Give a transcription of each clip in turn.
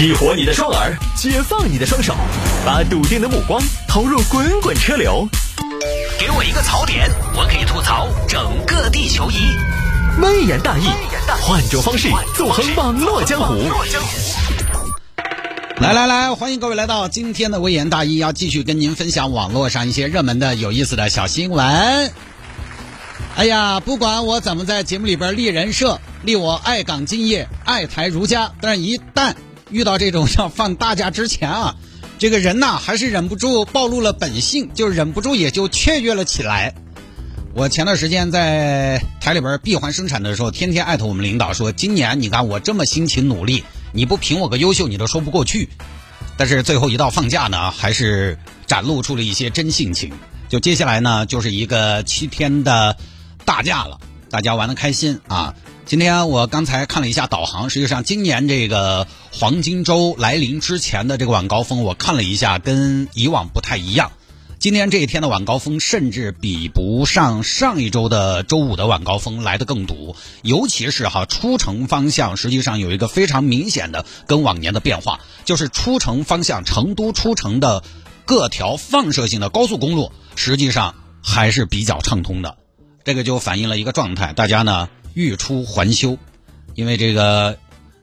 激活你的双耳，解放你的双手，把笃定的目光投入滚滚车流。给我一个槽点，我可以吐槽整个地球仪。微言大义，换种方式纵横网络江湖。来来来，欢迎各位来到今天的微言大义，要继续跟您分享网络上一些热门的、有意思的小新闻。哎呀，不管我怎么在节目里边立人设，立我爱岗敬业、爱台如家，但是一旦遇到这种要放大假之前啊，这个人呐还是忍不住暴露了本性，就忍不住也就雀跃了起来。我前段时间在台里边闭环生产的时候，天天艾特我们领导说，今年你看我这么辛勤努力，你不评我个优秀，你都说不过去。但是最后一到放假呢，还是展露出了一些真性情。就接下来呢，就是一个七天的。大假了，大家玩的开心啊！今天我刚才看了一下导航，实际上今年这个黄金周来临之前的这个晚高峰，我看了一下，跟以往不太一样。今天这一天的晚高峰，甚至比不上上一周的周五的晚高峰来的更堵。尤其是哈出城方向，实际上有一个非常明显的跟往年的变化，就是出城方向，成都出城的各条放射性的高速公路，实际上还是比较畅通的。这个就反映了一个状态，大家呢欲出还休，因为这个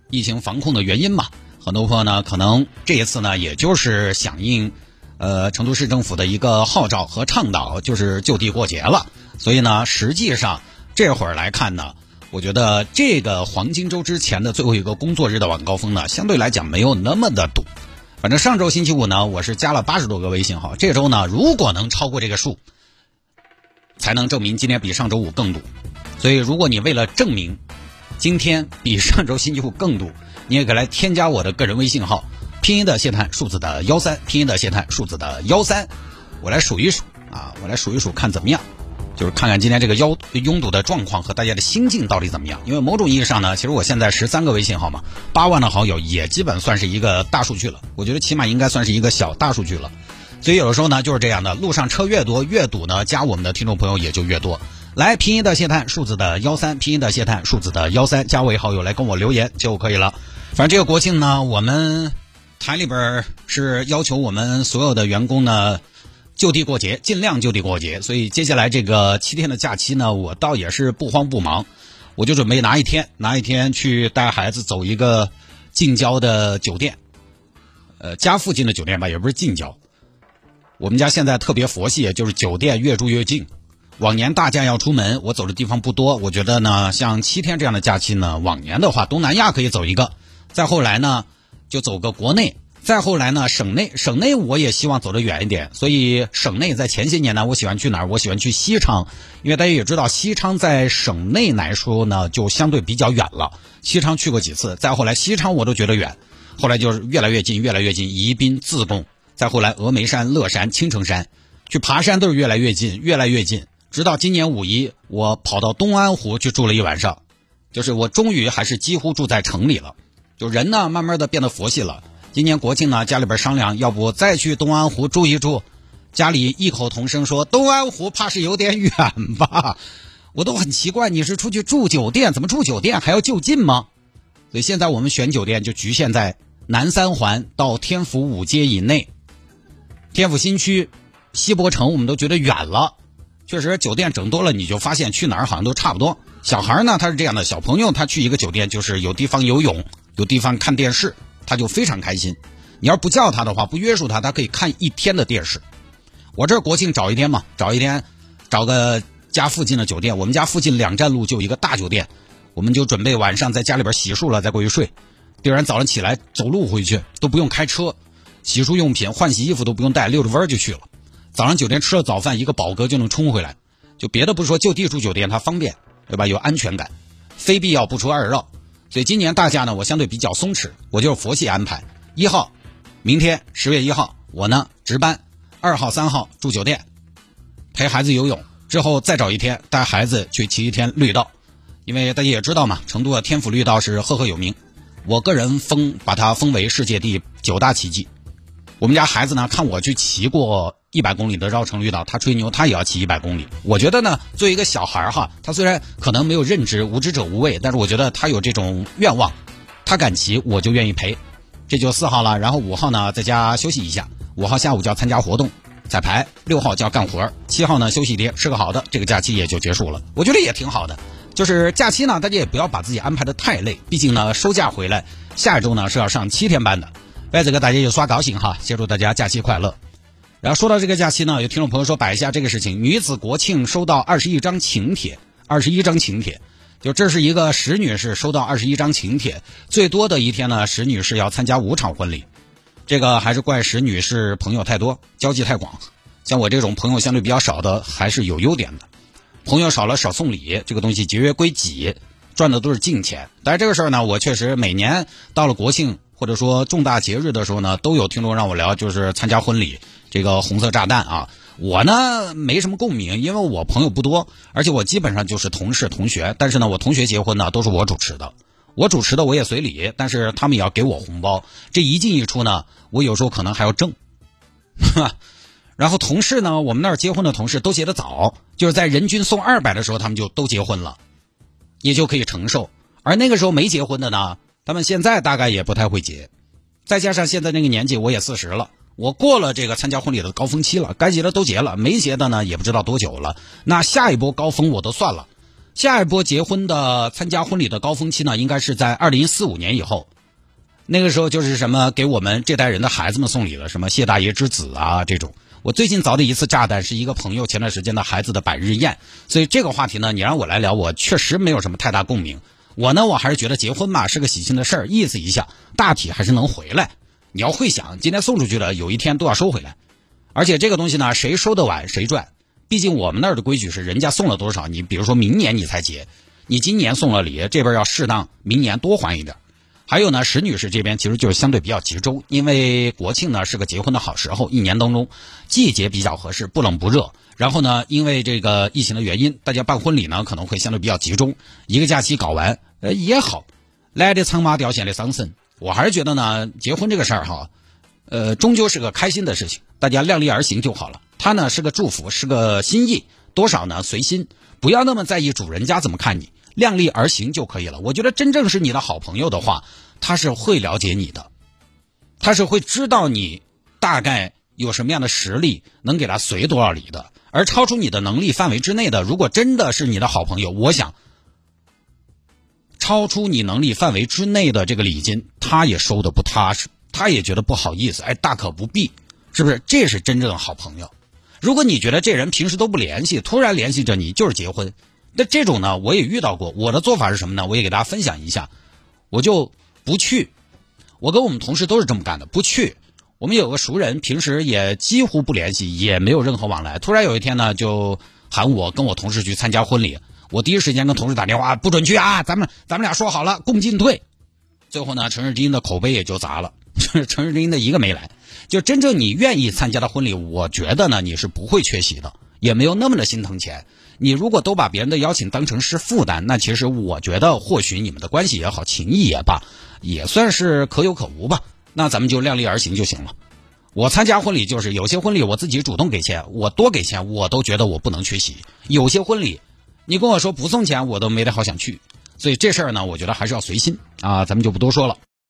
疫情防控的原因嘛，很多朋友呢可能这一次呢也就是响应呃成都市政府的一个号召和倡导，就是就地过节了。所以呢，实际上这会儿来看呢，我觉得这个黄金周之前的最后一个工作日的晚高峰呢，相对来讲没有那么的堵。反正上周星期五呢，我是加了八十多个微信号，这周呢如果能超过这个数。才能证明今天比上周五更堵，所以如果你为了证明今天比上周星期五更堵，你也可以来添加我的个人微信号，拼音的谢探，数字的幺三，拼音的谢探，数字的幺三，我来数一数啊，我来数一数看怎么样，就是看看今天这个拥拥堵的状况和大家的心境到底怎么样。因为某种意义上呢，其实我现在十三个微信号嘛，八万的好友也基本算是一个大数据了，我觉得起码应该算是一个小大数据了。所以有的时候呢就是这样的，路上车越多越堵呢，加我们的听众朋友也就越多。来拼音的谢探数字的幺三，拼音的谢探数字的幺三，加为好友来跟我留言就可以了。反正这个国庆呢，我们台里边是要求我们所有的员工呢就地过节，尽量就地过节。所以接下来这个七天的假期呢，我倒也是不慌不忙，我就准备拿一天，拿一天去带孩子走一个近郊的酒店，呃，家附近的酒店吧，也不是近郊。我们家现在特别佛系，就是酒店越住越近。往年大家要出门，我走的地方不多。我觉得呢，像七天这样的假期呢，往年的话，东南亚可以走一个，再后来呢，就走个国内，再后来呢，省内，省内我也希望走得远一点。所以省内在前些年呢，我喜欢去哪儿？我喜欢去西昌，因为大家也知道，西昌在省内来说呢，就相对比较远了。西昌去过几次，再后来西昌我都觉得远，后来就是越来越近，越来越近，宜宾、自贡。再后来，峨眉山、乐山、青城山，去爬山都是越来越近，越来越近。直到今年五一，我跑到东安湖去住了一晚上，就是我终于还是几乎住在城里了。就人呢，慢慢的变得佛系了。今年国庆呢，家里边商量，要不再去东安湖住一住。家里异口同声说，东安湖怕是有点远吧？我都很奇怪，你是出去住酒店，怎么住酒店还要就近吗？所以现在我们选酒店就局限在南三环到天府五街以内。天府新区、西博城，我们都觉得远了。确实，酒店整多了，你就发现去哪儿好像都差不多。小孩呢，他是这样的，小朋友他去一个酒店，就是有地方游泳，有地方看电视，他就非常开心。你要不叫他的话，不约束他，他可以看一天的电视。我这国庆找一天嘛，找一天，找个家附近的酒店。我们家附近两站路就一个大酒店，我们就准备晚上在家里边洗漱了再过去睡。第二天早上起来走路回去都不用开车。洗漱用品、换洗衣服都不用带，溜着弯就去了。早上酒店吃了早饭，一个饱嗝就能冲回来。就别的不说，就地住酒店它方便，对吧？有安全感，非必要不出二绕。所以今年大假呢，我相对比较松弛，我就是佛系安排。一号，明天十月一号，我呢值班；二号、三号住酒店，陪孩子游泳，之后再找一天带孩子去骑一天绿道。因为大家也知道嘛，成都的天府绿道是赫赫有名，我个人封把它封为世界第九大奇迹。我们家孩子呢，看我去骑过一百公里的绕城绿道，他吹牛，他也要骑一百公里。我觉得呢，作为一个小孩哈，他虽然可能没有认知，无知者无畏，但是我觉得他有这种愿望，他敢骑，我就愿意陪。这就四号了。然后五号呢在家休息一下，五号下午就要参加活动彩排，六号就要干活七号呢休息一天，吃个好的，这个假期也就结束了。我觉得也挺好的。就是假期呢，大家也不要把自己安排的太累，毕竟呢收假回来，下一周呢是要上七天班的。为这个大家就刷高兴哈，先祝大家假期快乐。然后说到这个假期呢，有听众朋友说摆一下这个事情：女子国庆收到二十一张请帖，二十一张请帖，就这是一个石女士收到二十一张请帖，最多的一天呢，石女士要参加五场婚礼，这个还是怪石女士朋友太多，交际太广。像我这种朋友相对比较少的，还是有优点的。朋友少了少送礼，这个东西节约归己，赚的都是净钱。但是这个事儿呢，我确实每年到了国庆或者说重大节日的时候呢，都有听众让我聊，就是参加婚礼。这个红色炸弹啊，我呢没什么共鸣，因为我朋友不多，而且我基本上就是同事同学。但是呢，我同学结婚呢都是我主持的，我主持的我也随礼，但是他们也要给我红包。这一进一出呢，我有时候可能还要挣。然后同事呢，我们那儿结婚的同事都结得早，就是在人均送二百的时候，他们就都结婚了，也就可以承受。而那个时候没结婚的呢，他们现在大概也不太会结。再加上现在那个年纪，我也四十了。我过了这个参加婚礼的高峰期了，该结的都结了，没结的呢也不知道多久了。那下一波高峰我都算了，下一波结婚的参加婚礼的高峰期呢，应该是在二零四五年以后。那个时候就是什么给我们这代人的孩子们送礼了，什么谢大爷之子啊这种。我最近遭的一次炸弹是一个朋友前段时间的孩子的百日宴，所以这个话题呢，你让我来聊，我确实没有什么太大共鸣。我呢，我还是觉得结婚嘛是个喜庆的事儿，意思一下，大体还是能回来。你要会想，今天送出去了，有一天都要收回来，而且这个东西呢，谁收的晚谁赚。毕竟我们那儿的规矩是，人家送了多少，你比如说明年你才结，你今年送了礼，这边要适当明年多还一点。还有呢，石女士这边其实就是相对比较集中，因为国庆呢是个结婚的好时候，一年当中季节比较合适，不冷不热。然后呢，因为这个疫情的原因，大家办婚礼呢可能会相对比较集中，一个假期搞完，呃也好，来的苍马掉线的桑葚。我还是觉得呢，结婚这个事儿哈，呃，终究是个开心的事情，大家量力而行就好了。它呢是个祝福，是个心意，多少呢随心，不要那么在意主人家怎么看你，量力而行就可以了。我觉得真正是你的好朋友的话，他是会了解你的，他是会知道你大概有什么样的实力，能给他随多少礼的。而超出你的能力范围之内的，如果真的是你的好朋友，我想。超出你能力范围之内的这个礼金，他也收的不踏实，他也觉得不好意思。哎，大可不必，是不是？这是真正的好朋友。如果你觉得这人平时都不联系，突然联系着你就是结婚，那这种呢，我也遇到过。我的做法是什么呢？我也给大家分享一下，我就不去。我跟我们同事都是这么干的，不去。我们有个熟人，平时也几乎不联系，也没有任何往来。突然有一天呢，就喊我跟我同事去参加婚礼。我第一时间跟同事打电话，不准去啊！咱们咱们俩说好了，共进退。最后呢，陈世金的口碑也就砸了，陈世金的一个没来。就真正你愿意参加的婚礼，我觉得呢，你是不会缺席的，也没有那么的心疼钱。你如果都把别人的邀请当成是负担，那其实我觉得，或许你们的关系也好，情谊也罢，也算是可有可无吧。那咱们就量力而行就行了。我参加婚礼就是有些婚礼我自己主动给钱，我多给钱我都觉得我不能缺席。有些婚礼。你跟我说不送钱，我都没得好想去，所以这事儿呢，我觉得还是要随心啊，咱们就不多说了。